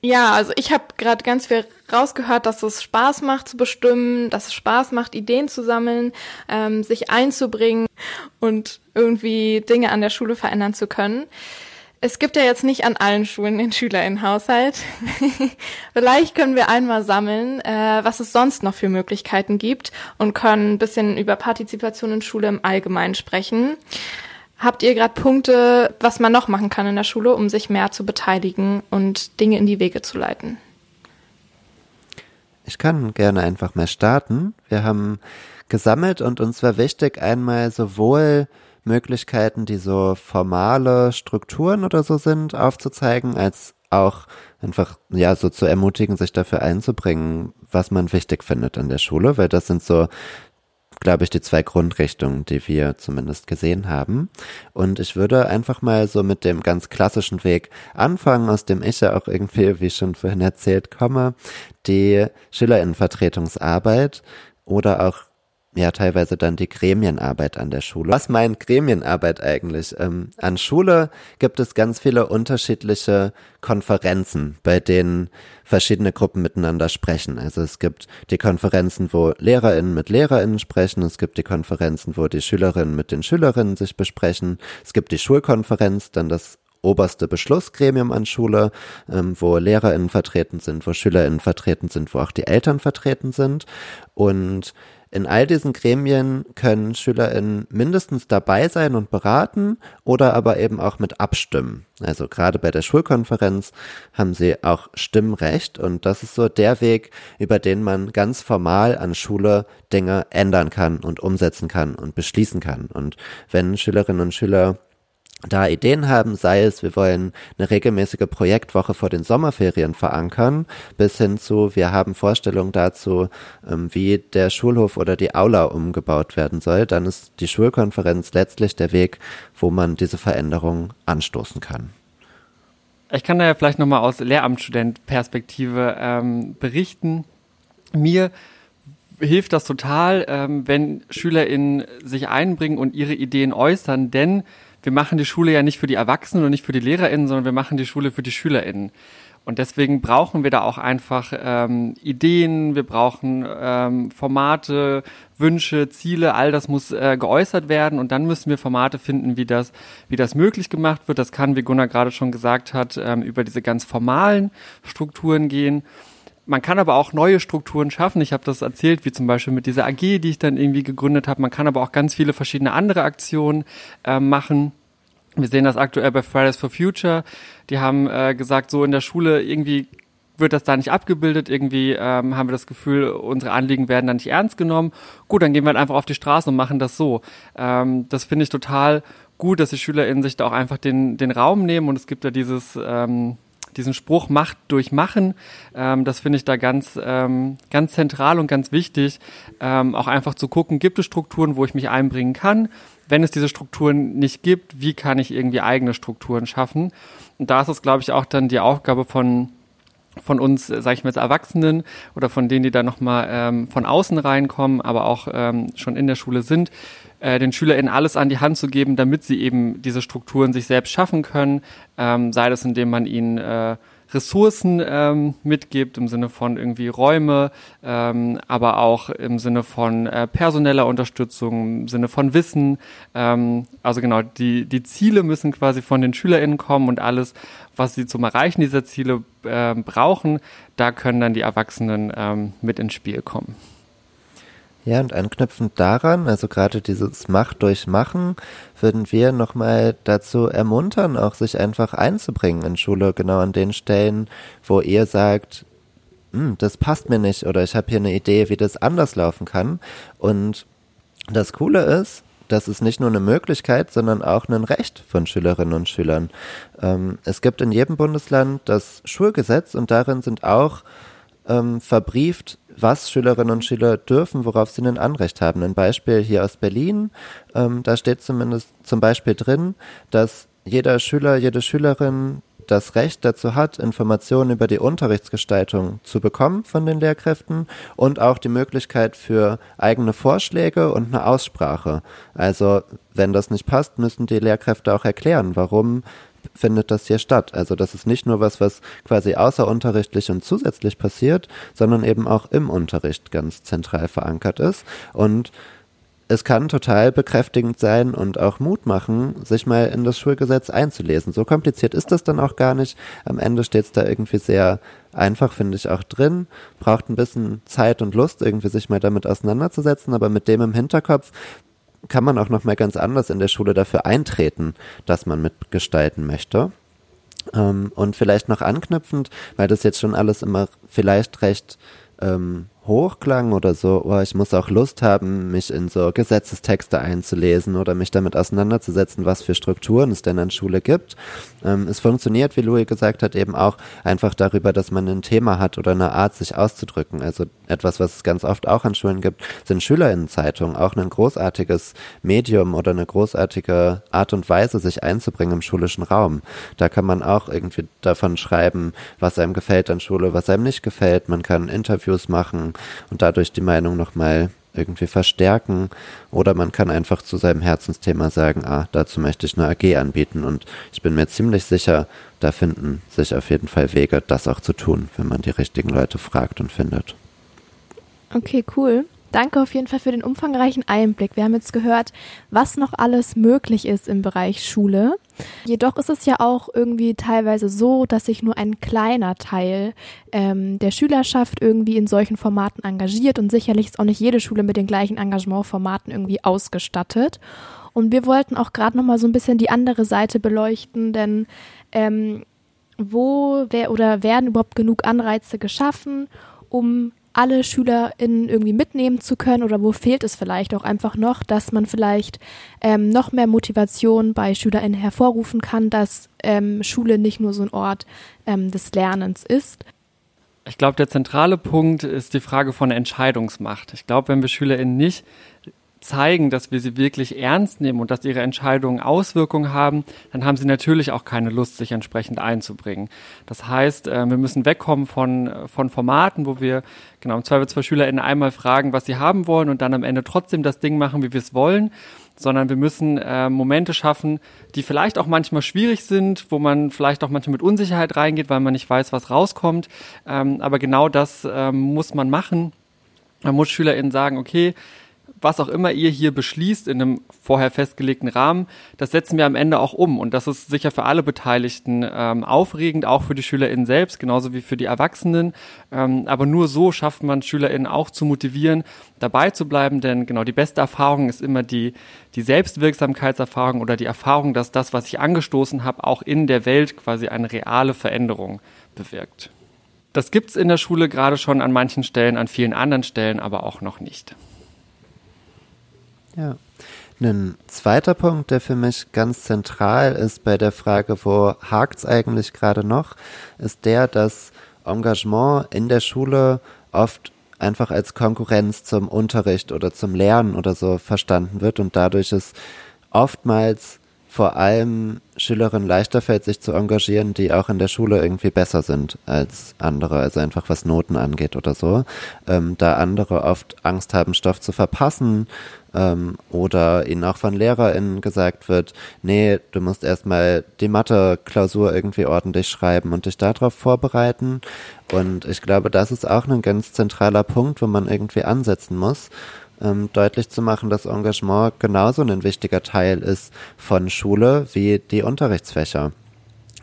D: Ja, also ich habe gerade ganz viel rausgehört, dass es Spaß macht zu bestimmen, dass es Spaß macht, Ideen zu sammeln, ähm, sich einzubringen und irgendwie Dinge an der Schule verändern zu können. Es gibt ja jetzt nicht an allen Schulen den Schülerinnenhaushalt. Vielleicht können wir einmal sammeln, äh, was es sonst noch für Möglichkeiten gibt und können ein bisschen über Partizipation in Schule im Allgemeinen sprechen. Habt ihr gerade Punkte, was man noch machen kann in der Schule, um sich mehr zu beteiligen und Dinge in die Wege zu leiten?
A: Ich kann gerne einfach mal starten. Wir haben gesammelt und uns war wichtig, einmal sowohl Möglichkeiten, die so formale Strukturen oder so sind, aufzuzeigen, als auch einfach, ja, so zu ermutigen, sich dafür einzubringen, was man wichtig findet an der Schule, weil das sind so glaube ich, die zwei Grundrichtungen, die wir zumindest gesehen haben. Und ich würde einfach mal so mit dem ganz klassischen Weg anfangen, aus dem ich ja auch irgendwie, wie schon vorhin erzählt, komme, die Schülerinnenvertretungsarbeit oder auch ja teilweise dann die Gremienarbeit an der Schule. Was meint Gremienarbeit eigentlich? Ähm, an Schule gibt es ganz viele unterschiedliche Konferenzen, bei denen verschiedene Gruppen miteinander sprechen. Also es gibt die Konferenzen, wo LehrerInnen mit LehrerInnen sprechen, es gibt die Konferenzen, wo die Schülerinnen mit den Schülerinnen sich besprechen, es gibt die Schulkonferenz, dann das oberste Beschlussgremium an Schule, ähm, wo LehrerInnen vertreten sind, wo SchülerInnen vertreten sind, wo auch die Eltern vertreten sind. Und in all diesen Gremien können SchülerInnen mindestens dabei sein und beraten oder aber eben auch mit abstimmen. Also gerade bei der Schulkonferenz haben sie auch Stimmrecht und das ist so der Weg, über den man ganz formal an Schule Dinge ändern kann und umsetzen kann und beschließen kann. Und wenn Schülerinnen und Schüler da Ideen haben, sei es, wir wollen eine regelmäßige Projektwoche vor den Sommerferien verankern, bis hin zu, wir haben Vorstellungen dazu, ähm, wie der Schulhof oder die Aula umgebaut werden soll, dann ist die Schulkonferenz letztlich der Weg, wo man diese Veränderung anstoßen kann.
E: Ich kann da ja vielleicht nochmal aus Lehramtsstudent-Perspektive ähm, berichten. Mir hilft das total, ähm, wenn SchülerInnen sich einbringen und ihre Ideen äußern, denn wir machen die Schule ja nicht für die Erwachsenen und nicht für die LehrerInnen, sondern wir machen die Schule für die SchülerInnen. Und deswegen brauchen wir da auch einfach ähm, Ideen, wir brauchen ähm, Formate, Wünsche, Ziele, all das muss äh, geäußert werden und dann müssen wir Formate finden, wie das, wie das möglich gemacht wird. Das kann, wie Gunnar gerade schon gesagt hat, ähm, über diese ganz formalen Strukturen gehen. Man kann aber auch neue Strukturen schaffen. Ich habe das erzählt, wie zum Beispiel mit dieser AG, die ich dann irgendwie gegründet habe. Man kann aber auch ganz viele verschiedene andere Aktionen äh, machen. Wir sehen das aktuell bei Fridays for Future. Die haben äh, gesagt, so in der Schule irgendwie wird das da nicht abgebildet. Irgendwie ähm, haben wir das Gefühl, unsere Anliegen werden da nicht ernst genommen. Gut, dann gehen wir halt einfach auf die Straße und machen das so. Ähm, das finde ich total gut, dass die SchülerInnen sich da auch einfach den, den Raum nehmen und es gibt da dieses ähm, diesen Spruch Macht durch Machen, ähm, das finde ich da ganz, ähm, ganz zentral und ganz wichtig, ähm, auch einfach zu gucken, gibt es Strukturen, wo ich mich einbringen kann? Wenn es diese Strukturen nicht gibt, wie kann ich irgendwie eigene Strukturen schaffen? Und da ist es, glaube ich, auch dann die Aufgabe von von uns, sage ich mal jetzt Erwachsenen oder von denen, die da nochmal ähm, von außen reinkommen, aber auch ähm, schon in der Schule sind, äh, den SchülerInnen alles an die Hand zu geben, damit sie eben diese Strukturen sich selbst schaffen können, ähm, sei das indem man ihnen äh, Ressourcen ähm, mitgibt, im Sinne von irgendwie Räume, ähm, aber auch im Sinne von äh, personeller Unterstützung, im Sinne von Wissen. Ähm, also genau, die, die Ziele müssen quasi von den SchülerInnen kommen und alles, was sie zum Erreichen dieser Ziele äh, brauchen, da können dann die Erwachsenen ähm, mit ins Spiel kommen.
A: Ja, und anknüpfend daran, also gerade dieses Macht durch Machen, würden wir nochmal dazu ermuntern, auch sich einfach einzubringen in Schule, genau an den Stellen, wo ihr sagt, hm, das passt mir nicht oder ich habe hier eine Idee, wie das anders laufen kann. Und das Coole ist, das ist nicht nur eine Möglichkeit, sondern auch ein Recht von Schülerinnen und Schülern. Ähm, es gibt in jedem Bundesland das Schulgesetz und darin sind auch ähm, verbrieft was Schülerinnen und Schüler dürfen, worauf sie ein Anrecht haben. Ein Beispiel hier aus Berlin, ähm, da steht zumindest zum Beispiel drin, dass jeder Schüler, jede Schülerin das Recht dazu hat, Informationen über die Unterrichtsgestaltung zu bekommen von den Lehrkräften und auch die Möglichkeit für eigene Vorschläge und eine Aussprache. Also wenn das nicht passt, müssen die Lehrkräfte auch erklären, warum findet das hier statt. Also das ist nicht nur was, was quasi außerunterrichtlich und zusätzlich passiert, sondern eben auch im Unterricht ganz zentral verankert ist. Und es kann total bekräftigend sein und auch Mut machen, sich mal in das Schulgesetz einzulesen. So kompliziert ist das dann auch gar nicht. Am Ende steht es da irgendwie sehr einfach, finde ich, auch drin. Braucht ein bisschen Zeit und Lust, irgendwie sich mal damit auseinanderzusetzen, aber mit dem im Hinterkopf kann man auch nochmal ganz anders in der Schule dafür eintreten, dass man mitgestalten möchte. Ähm, und vielleicht noch anknüpfend, weil das jetzt schon alles immer vielleicht recht ähm, hochklang oder so, oh, ich muss auch Lust haben, mich in so Gesetzestexte einzulesen oder mich damit auseinanderzusetzen, was für Strukturen es denn an Schule gibt. Ähm, es funktioniert, wie Louis gesagt hat, eben auch einfach darüber, dass man ein Thema hat oder eine Art, sich auszudrücken. Also etwas, was es ganz oft auch an Schulen gibt, sind Schülerinnenzeitungen, auch ein großartiges Medium oder eine großartige Art und Weise, sich einzubringen im schulischen Raum. Da kann man auch irgendwie davon schreiben, was einem gefällt an Schule, was einem nicht gefällt. Man kann Interviews machen und dadurch die Meinung nochmal irgendwie verstärken oder man kann einfach zu seinem Herzensthema sagen, ah, dazu möchte ich eine AG anbieten und ich bin mir ziemlich sicher, da finden sich auf jeden Fall Wege, das auch zu tun, wenn man die richtigen Leute fragt und findet.
C: Okay, cool. Danke auf jeden Fall für den umfangreichen Einblick. Wir haben jetzt gehört, was noch alles möglich ist im Bereich Schule. Jedoch ist es ja auch irgendwie teilweise so, dass sich nur ein kleiner Teil ähm, der Schülerschaft irgendwie in solchen Formaten engagiert und sicherlich ist auch nicht jede Schule mit den gleichen Engagementformaten irgendwie ausgestattet. Und wir wollten auch gerade noch mal so ein bisschen die andere Seite beleuchten, denn ähm, wo wer oder werden überhaupt genug Anreize geschaffen, um alle SchülerInnen irgendwie mitnehmen zu können oder wo fehlt es vielleicht auch einfach noch, dass man vielleicht ähm, noch mehr Motivation bei SchülerInnen hervorrufen kann, dass ähm, Schule nicht nur so ein Ort ähm, des Lernens ist.
E: Ich glaube, der zentrale Punkt ist die Frage von Entscheidungsmacht. Ich glaube, wenn wir SchülerInnen nicht zeigen, dass wir sie wirklich ernst nehmen und dass ihre Entscheidungen Auswirkungen haben, dann haben sie natürlich auch keine Lust, sich entsprechend einzubringen. Das heißt, äh, wir müssen wegkommen von, von Formaten, wo wir genau im Zweifelsfall SchülerInnen einmal fragen, was sie haben wollen und dann am Ende trotzdem das Ding machen, wie wir es wollen, sondern wir müssen äh, Momente schaffen, die vielleicht auch manchmal schwierig sind, wo man vielleicht auch manchmal mit Unsicherheit reingeht, weil man nicht weiß, was rauskommt. Ähm, aber genau das ähm, muss man machen. Man muss SchülerInnen sagen, okay, was auch immer ihr hier beschließt in einem vorher festgelegten Rahmen, das setzen wir am Ende auch um. Und das ist sicher für alle Beteiligten ähm, aufregend, auch für die SchülerInnen selbst, genauso wie für die Erwachsenen. Ähm, aber nur so schafft man SchülerInnen auch zu motivieren, dabei zu bleiben, denn genau die beste Erfahrung ist immer die, die Selbstwirksamkeitserfahrung oder die Erfahrung, dass das, was ich angestoßen habe, auch in der Welt quasi eine reale Veränderung bewirkt. Das gibt's in der Schule gerade schon an manchen Stellen, an vielen anderen Stellen aber auch noch nicht.
A: Ja. Ein zweiter Punkt, der für mich ganz zentral ist bei der Frage, wo hakt's eigentlich gerade noch, ist der, dass Engagement in der Schule oft einfach als Konkurrenz zum Unterricht oder zum Lernen oder so verstanden wird und dadurch ist oftmals vor allem Schülerinnen leichter fällt, sich zu engagieren, die auch in der Schule irgendwie besser sind als andere, also einfach was Noten angeht oder so. Ähm, da andere oft Angst haben, Stoff zu verpassen ähm, oder ihnen auch von LehrerInnen gesagt wird, nee, du musst erstmal die Mathe-Klausur irgendwie ordentlich schreiben und dich darauf vorbereiten. Und ich glaube, das ist auch ein ganz zentraler Punkt, wo man irgendwie ansetzen muss ähm, deutlich zu machen, dass Engagement genauso ein wichtiger Teil ist von Schule wie die Unterrichtsfächer.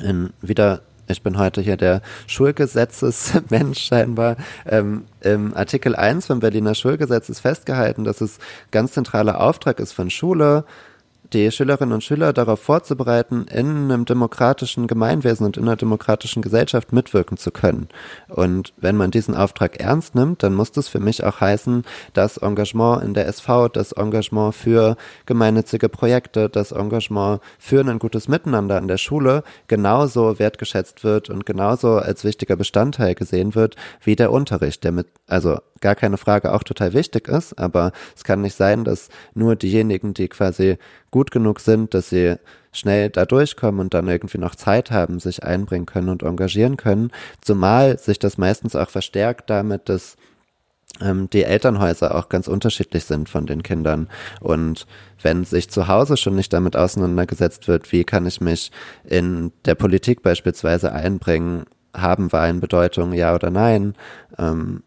A: In wieder ich bin heute hier der Schulgesetzesmensch scheinbar. Ähm, Im Artikel 1 vom Berliner Schulgesetz ist festgehalten, dass es ganz zentraler Auftrag ist von Schule, die Schülerinnen und Schüler darauf vorzubereiten, in einem demokratischen Gemeinwesen und in einer demokratischen Gesellschaft mitwirken zu können. Und wenn man diesen Auftrag ernst nimmt, dann muss das für mich auch heißen, dass Engagement in der SV, das Engagement für gemeinnützige Projekte, das Engagement für ein gutes Miteinander in der Schule genauso wertgeschätzt wird und genauso als wichtiger Bestandteil gesehen wird wie der Unterricht, der mit, also gar keine Frage auch total wichtig ist, aber es kann nicht sein, dass nur diejenigen, die quasi gut genug sind, dass sie schnell da durchkommen und dann irgendwie noch Zeit haben, sich einbringen können und engagieren können. Zumal sich das meistens auch verstärkt damit, dass ähm, die Elternhäuser auch ganz unterschiedlich sind von den Kindern. Und wenn sich zu Hause schon nicht damit auseinandergesetzt wird, wie kann ich mich in der Politik beispielsweise einbringen, haben Wahlen Bedeutung, ja oder nein, ähm,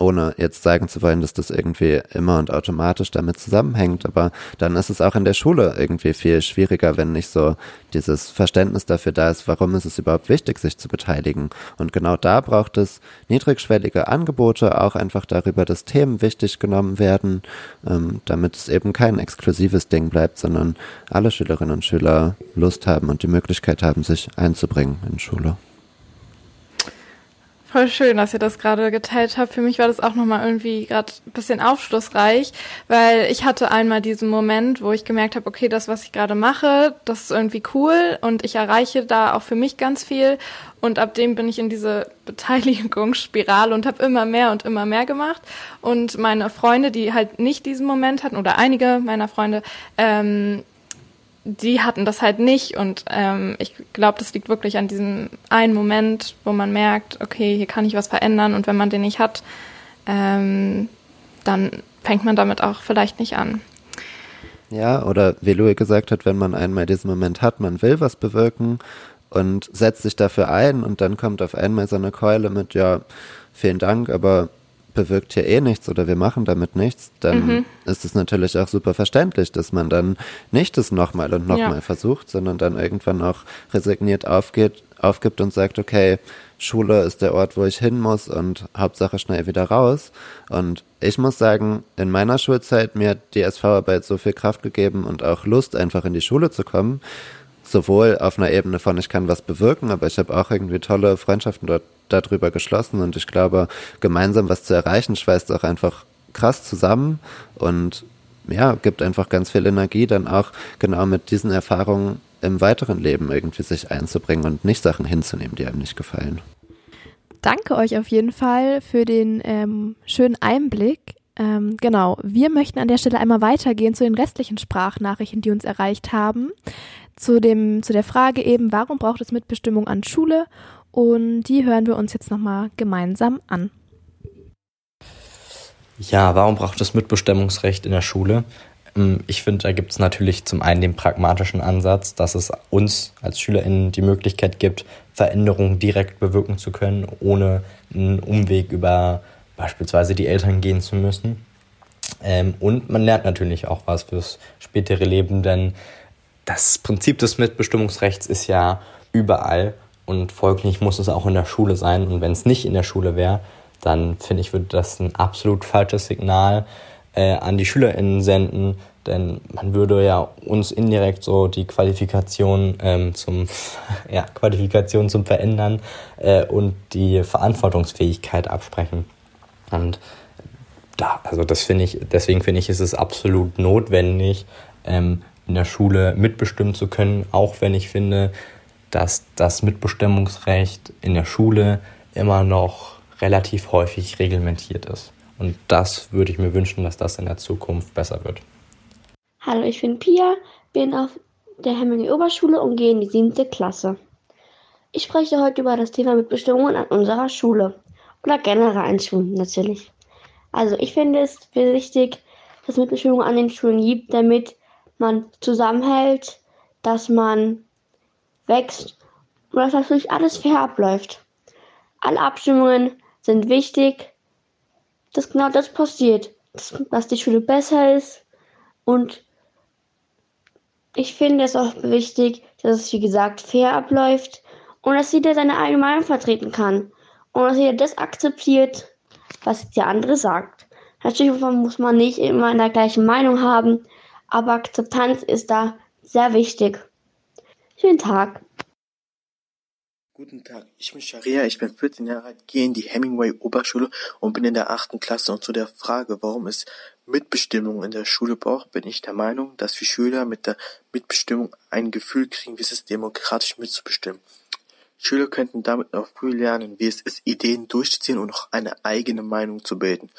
A: ohne jetzt sagen zu wollen, dass das irgendwie immer und automatisch damit zusammenhängt, aber dann ist es auch in der Schule irgendwie viel schwieriger, wenn nicht so dieses Verständnis dafür da ist, warum ist es überhaupt wichtig, sich zu beteiligen. Und genau da braucht es niedrigschwellige Angebote, auch einfach darüber, dass Themen wichtig genommen werden, ähm, damit es eben kein exklusives Ding bleibt, sondern alle Schülerinnen und Schüler Lust haben und die Möglichkeit haben, sich einzubringen in Schule.
D: Voll schön, dass ihr das gerade geteilt habt. Für mich war das auch nochmal irgendwie gerade ein bisschen aufschlussreich, weil ich hatte einmal diesen Moment, wo ich gemerkt habe, okay, das, was ich gerade mache, das ist irgendwie cool und ich erreiche da auch für mich ganz viel. Und ab dem bin ich in diese Beteiligungsspirale und habe immer mehr und immer mehr gemacht. Und meine Freunde, die halt nicht diesen Moment hatten, oder einige meiner Freunde, ähm, die hatten das halt nicht und ähm, ich glaube, das liegt wirklich an diesem einen Moment, wo man merkt, okay, hier kann ich was verändern und wenn man den nicht hat, ähm, dann fängt man damit auch vielleicht nicht an.
A: Ja, oder wie Louis gesagt hat, wenn man einmal diesen Moment hat, man will was bewirken und setzt sich dafür ein und dann kommt auf einmal so eine Keule mit, ja, vielen Dank, aber bewirkt hier eh nichts oder wir machen damit nichts, dann mhm. ist es natürlich auch super verständlich, dass man dann nicht das nochmal und nochmal ja. versucht, sondern dann irgendwann auch resigniert aufgeht, aufgibt und sagt, okay, Schule ist der Ort, wo ich hin muss und Hauptsache schnell wieder raus. Und ich muss sagen, in meiner Schulzeit mir hat die SV-Arbeit so viel Kraft gegeben und auch Lust, einfach in die Schule zu kommen. Sowohl auf einer Ebene von, ich kann was bewirken, aber ich habe auch irgendwie tolle Freundschaften dort darüber geschlossen und ich glaube, gemeinsam was zu erreichen, schweißt auch einfach krass zusammen und ja, gibt einfach ganz viel Energie, dann auch genau mit diesen Erfahrungen im weiteren Leben irgendwie sich einzubringen und nicht Sachen hinzunehmen, die einem nicht gefallen.
C: Danke euch auf jeden Fall für den ähm, schönen Einblick. Ähm, genau, wir möchten an der Stelle einmal weitergehen zu den restlichen Sprachnachrichten, die uns erreicht haben. Zu, dem, zu der Frage eben, warum braucht es Mitbestimmung an Schule und die hören wir uns jetzt nochmal gemeinsam an.
J: Ja, warum braucht es Mitbestimmungsrecht in der Schule? Ähm, ich finde, da gibt es natürlich zum einen den pragmatischen Ansatz, dass es uns als SchülerInnen die Möglichkeit gibt, Veränderungen direkt bewirken zu können, ohne einen Umweg über beispielsweise die Eltern gehen zu müssen. Ähm, und man lernt natürlich auch was fürs spätere Leben, denn das Prinzip des Mitbestimmungsrechts ist ja überall und folglich muss es auch in der Schule sein. Und wenn es nicht in der Schule wäre, dann finde ich, würde das ein absolut falsches Signal äh, an die SchülerInnen senden, denn man würde ja uns indirekt so die Qualifikation ähm, zum ja, Qualifikation zum Verändern äh, und die Verantwortungsfähigkeit absprechen. Und da, also das finde ich, deswegen finde ich, ist es absolut notwendig, ähm, in der Schule mitbestimmen zu können, auch wenn ich finde, dass das Mitbestimmungsrecht in der Schule immer noch relativ häufig reglementiert ist. Und das würde ich mir wünschen, dass das in der Zukunft besser wird.
K: Hallo, ich bin Pia, bin auf der Hemming Oberschule und gehe in die siebte Klasse. Ich spreche heute über das Thema Mitbestimmung an unserer Schule. Oder generell an Schulen natürlich. Also ich finde es wichtig, dass es Mitbestimmung an den Schulen gibt, damit man zusammenhält, dass man wächst und dass natürlich alles fair abläuft. Alle Abstimmungen sind wichtig, dass genau das passiert, dass, dass die Schule besser ist und ich finde es auch wichtig, dass es wie gesagt fair abläuft und dass jeder seine eigene Meinung vertreten kann und dass jeder das akzeptiert, was der andere sagt. Natürlich muss man nicht immer in der gleichen Meinung haben, aber Akzeptanz ist da sehr wichtig. Schönen Tag.
L: Guten Tag, ich bin Sharia, ich bin 14 Jahre alt, gehe in die Hemingway Oberschule und bin in der achten Klasse. Und zu der Frage, warum es Mitbestimmung in der Schule braucht, bin ich der Meinung, dass wir Schüler mit der Mitbestimmung ein Gefühl kriegen, wie es ist, demokratisch mitzubestimmen. Schüler könnten damit auch früh lernen, wie es ist, Ideen durchzuziehen und auch eine eigene Meinung zu bilden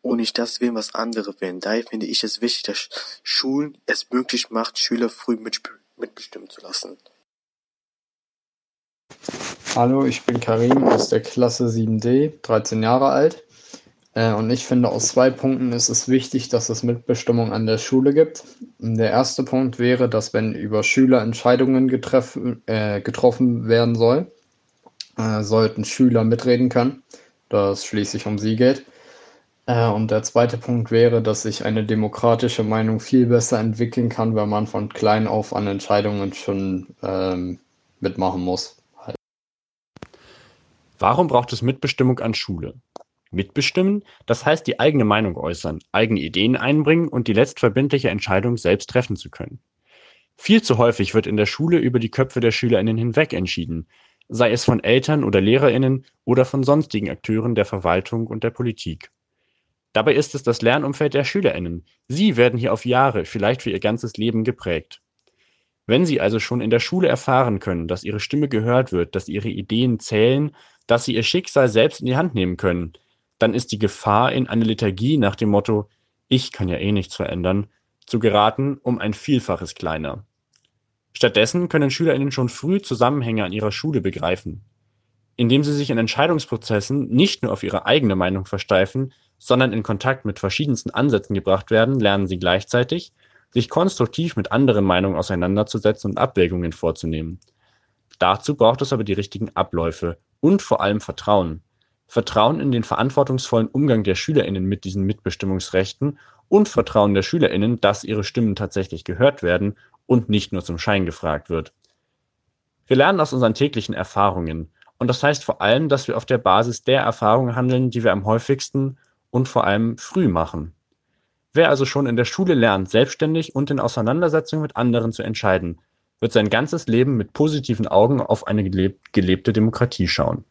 L: und nicht das wählen, was andere wählen. Daher finde ich es wichtig, dass Schulen es möglich macht, Schüler früh mitbestimmen zu lassen.
M: Hallo, ich bin Karim aus der Klasse 7D, 13 Jahre alt. Äh, und ich finde, aus zwei Punkten ist es wichtig, dass es Mitbestimmung an der Schule gibt. Der erste Punkt wäre, dass wenn über Schüler Entscheidungen getreff, äh, getroffen werden soll, äh, sollten Schüler mitreden können, da es schließlich um sie geht. Äh, und der zweite Punkt wäre, dass sich eine demokratische Meinung viel besser entwickeln kann, wenn man von klein auf an Entscheidungen schon ähm, mitmachen muss.
N: Warum braucht es Mitbestimmung an Schule? Mitbestimmen, das heißt die eigene Meinung äußern, eigene Ideen einbringen und die letztverbindliche Entscheidung selbst treffen zu können. Viel zu häufig wird in der Schule über die Köpfe der SchülerInnen hinweg entschieden, sei es von Eltern oder LehrerInnen oder von sonstigen Akteuren der Verwaltung und der Politik. Dabei ist es das Lernumfeld der SchülerInnen. Sie werden hier auf Jahre, vielleicht für ihr ganzes Leben geprägt. Wenn sie also schon in der Schule erfahren können, dass ihre Stimme gehört wird, dass ihre Ideen zählen, dass sie ihr Schicksal selbst in die Hand nehmen können, dann ist die Gefahr, in eine Lethargie nach dem Motto Ich kann ja eh nichts verändern, zu geraten, um ein Vielfaches kleiner. Stattdessen können SchülerInnen schon früh Zusammenhänge an ihrer Schule begreifen. Indem sie sich in Entscheidungsprozessen nicht nur auf ihre eigene Meinung versteifen, sondern in Kontakt mit verschiedensten Ansätzen gebracht werden, lernen sie gleichzeitig, sich konstruktiv mit anderen Meinungen auseinanderzusetzen und Abwägungen vorzunehmen. Dazu braucht es aber die richtigen Abläufe und vor allem Vertrauen. Vertrauen in den verantwortungsvollen Umgang der SchülerInnen mit diesen Mitbestimmungsrechten und Vertrauen der SchülerInnen, dass ihre Stimmen tatsächlich gehört werden und nicht nur zum Schein gefragt wird. Wir lernen aus unseren täglichen Erfahrungen und das heißt vor allem, dass wir auf der Basis der Erfahrungen handeln, die wir am häufigsten und vor allem früh machen. Wer also schon in der Schule lernt, selbstständig und in Auseinandersetzung mit anderen zu entscheiden, wird sein ganzes Leben mit positiven Augen auf eine gelebte Demokratie schauen.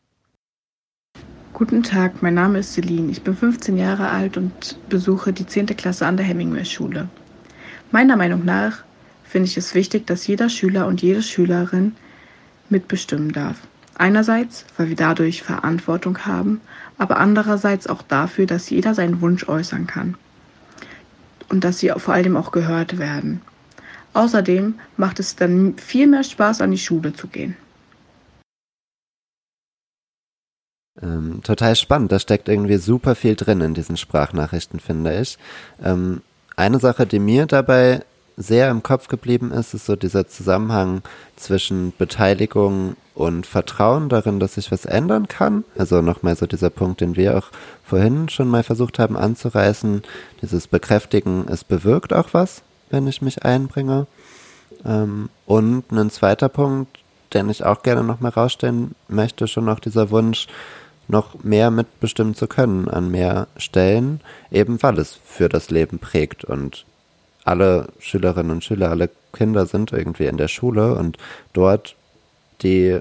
O: Guten Tag, mein Name ist Celine. Ich bin 15 Jahre alt und besuche die 10. Klasse an der Hemingway-Schule. Meiner Meinung nach finde ich es wichtig, dass jeder Schüler und jede Schülerin mitbestimmen darf. Einerseits, weil wir dadurch Verantwortung haben, aber andererseits auch dafür, dass jeder seinen Wunsch äußern kann und dass sie vor allem auch gehört werden. Außerdem macht es dann viel mehr Spaß, an die Schule zu gehen.
A: Ähm, total spannend. Da steckt irgendwie super viel drin in diesen Sprachnachrichten, finde ich. Ähm, eine Sache, die mir dabei sehr im Kopf geblieben ist, ist so dieser Zusammenhang zwischen Beteiligung und Vertrauen darin, dass sich was ändern kann. Also nochmal so dieser Punkt, den wir auch vorhin schon mal versucht haben anzureißen, dieses Bekräftigen, es bewirkt auch was, wenn ich mich einbringe. Ähm, und ein zweiter Punkt, den ich auch gerne nochmal rausstellen möchte, schon noch dieser Wunsch, noch mehr mitbestimmen zu können an mehr Stellen, eben weil es für das Leben prägt und alle Schülerinnen und Schüler, alle Kinder sind irgendwie in der Schule und dort die,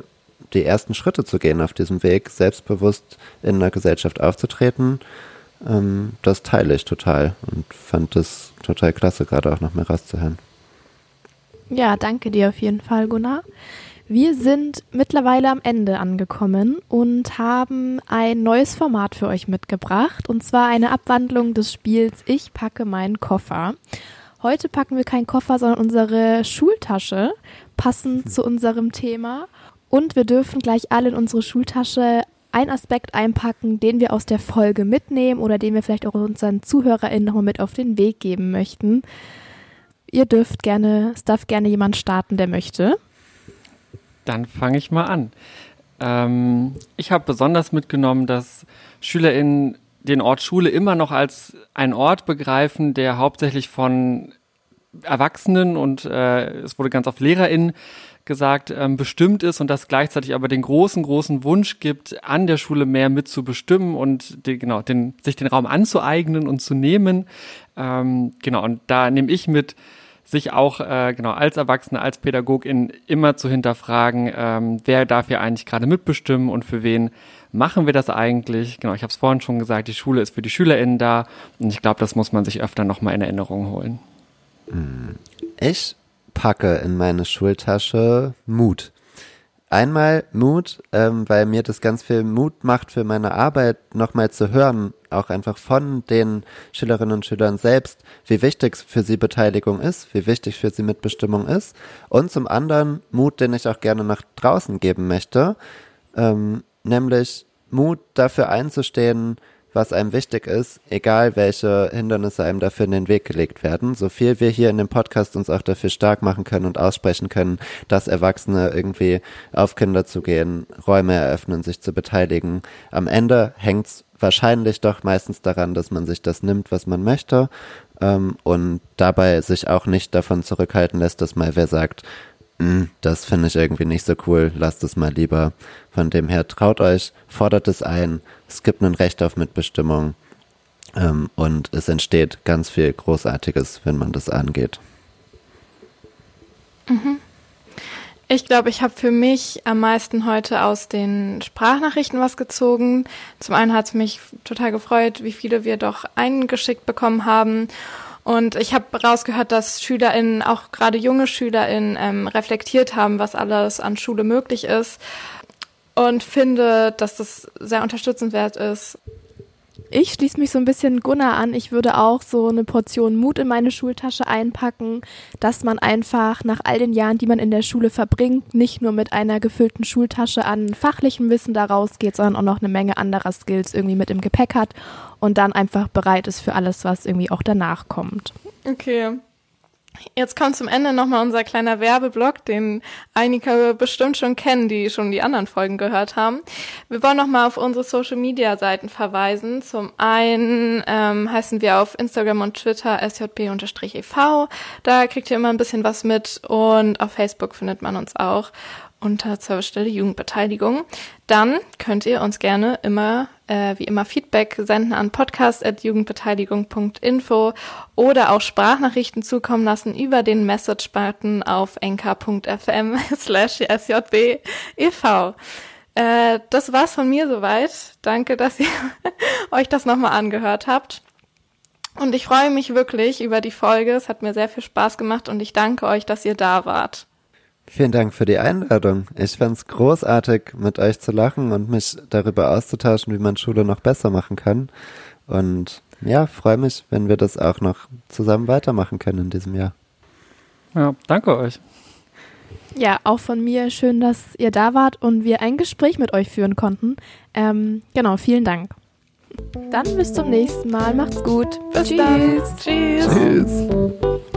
A: die ersten Schritte zu gehen auf diesem Weg, selbstbewusst in einer Gesellschaft aufzutreten, ähm, das teile ich total und fand es total klasse, gerade auch noch mehr rauszuhören.
C: Ja, danke dir auf jeden Fall, Gunnar. Wir sind mittlerweile am Ende angekommen und haben ein neues Format für euch mitgebracht, und zwar eine Abwandlung des Spiels Ich packe meinen Koffer. Heute packen wir keinen Koffer, sondern unsere Schultasche, passend zu unserem Thema. Und wir dürfen gleich alle in unsere Schultasche einen Aspekt einpacken, den wir aus der Folge mitnehmen oder den wir vielleicht auch unseren ZuhörerInnen nochmal mit auf den Weg geben möchten. Ihr dürft gerne, es darf gerne jemand starten, der möchte.
E: Dann fange ich mal an. Ähm, ich habe besonders mitgenommen, dass SchülerInnen den Ort Schule immer noch als einen Ort begreifen, der hauptsächlich von Erwachsenen und äh, es wurde ganz oft LehrerInnen gesagt, ähm, bestimmt ist und das gleichzeitig aber den großen, großen Wunsch gibt, an der Schule mehr mitzubestimmen und die, genau, den, sich den Raum anzueignen und zu nehmen. Ähm, genau, und da nehme ich mit, sich auch äh, genau als Erwachsene, als Pädagogin immer zu hinterfragen, ähm, wer darf hier eigentlich gerade mitbestimmen und für wen machen wir das eigentlich? Genau, ich habe es vorhin schon gesagt, die Schule ist für die SchülerInnen da und ich glaube, das muss man sich öfter nochmal in Erinnerung holen.
A: Hm. Ich packe in meine Schultasche Mut. Einmal Mut, ähm, weil mir das ganz viel Mut macht für meine Arbeit, nochmal zu hören, auch einfach von den Schülerinnen und Schülern selbst, wie wichtig für sie Beteiligung ist, wie wichtig für sie Mitbestimmung ist. Und zum anderen Mut, den ich auch gerne nach draußen geben möchte, ähm, nämlich Mut dafür einzustehen, was einem wichtig ist, egal welche Hindernisse einem dafür in den Weg gelegt werden. So viel wir hier in dem Podcast uns auch dafür stark machen können und aussprechen können, dass Erwachsene irgendwie auf Kinder zugehen, Räume eröffnen, sich zu beteiligen. Am Ende hängt's wahrscheinlich doch meistens daran, dass man sich das nimmt, was man möchte ähm, und dabei sich auch nicht davon zurückhalten lässt, dass mal wer sagt, hm, das finde ich irgendwie nicht so cool, lasst es mal lieber. Von dem her traut euch, fordert es ein, es gibt ein Recht auf Mitbestimmung ähm, und es entsteht ganz viel Großartiges, wenn man das angeht.
D: Mhm. Ich glaube, ich habe für mich am meisten heute aus den Sprachnachrichten was gezogen. Zum einen hat es mich total gefreut, wie viele wir doch eingeschickt bekommen haben. Und ich habe rausgehört, dass SchülerInnen, auch gerade junge SchülerInnen, ähm, reflektiert haben, was alles an Schule möglich ist. Und finde, dass das sehr unterstützenswert ist.
C: Ich schließe mich so ein bisschen Gunnar an. Ich würde auch so eine Portion Mut in meine Schultasche einpacken, dass man einfach nach all den Jahren, die man in der Schule verbringt, nicht nur mit einer gefüllten Schultasche an fachlichem Wissen da rausgeht, sondern auch noch eine Menge anderer Skills irgendwie mit im Gepäck hat und dann einfach bereit ist für alles, was irgendwie auch danach kommt.
D: Okay. Jetzt kommt zum Ende nochmal unser kleiner Werbeblock, den einige bestimmt schon kennen, die schon die anderen Folgen gehört haben. Wir wollen nochmal auf unsere Social-Media-Seiten verweisen. Zum einen ähm, heißen wir auf Instagram und Twitter sjb-ev. Da kriegt ihr immer ein bisschen was mit und auf Facebook findet man uns auch unter Servicestelle Jugendbeteiligung. Dann könnt ihr uns gerne immer, äh, wie immer, Feedback senden an podcast.jugendbeteiligung.info oder auch Sprachnachrichten zukommen lassen über den Message-Button auf enka.fm slash sjb e.V. Äh, das war's von mir soweit. Danke, dass ihr euch das nochmal angehört habt. Und ich freue mich wirklich über die Folge. Es hat mir sehr viel Spaß gemacht und ich danke euch, dass ihr da wart.
A: Vielen Dank für die Einladung. Ich fand es großartig, mit euch zu lachen und mich darüber auszutauschen, wie man Schule noch besser machen kann. Und ja, freue mich, wenn wir das auch noch zusammen weitermachen können in diesem Jahr.
E: Ja, danke euch.
C: Ja, auch von mir schön, dass ihr da wart und wir ein Gespräch mit euch führen konnten. Ähm, genau, vielen Dank. Dann bis zum nächsten Mal. Macht's gut.
D: Bis Tschüss. dann. Tschüss. Tschüss.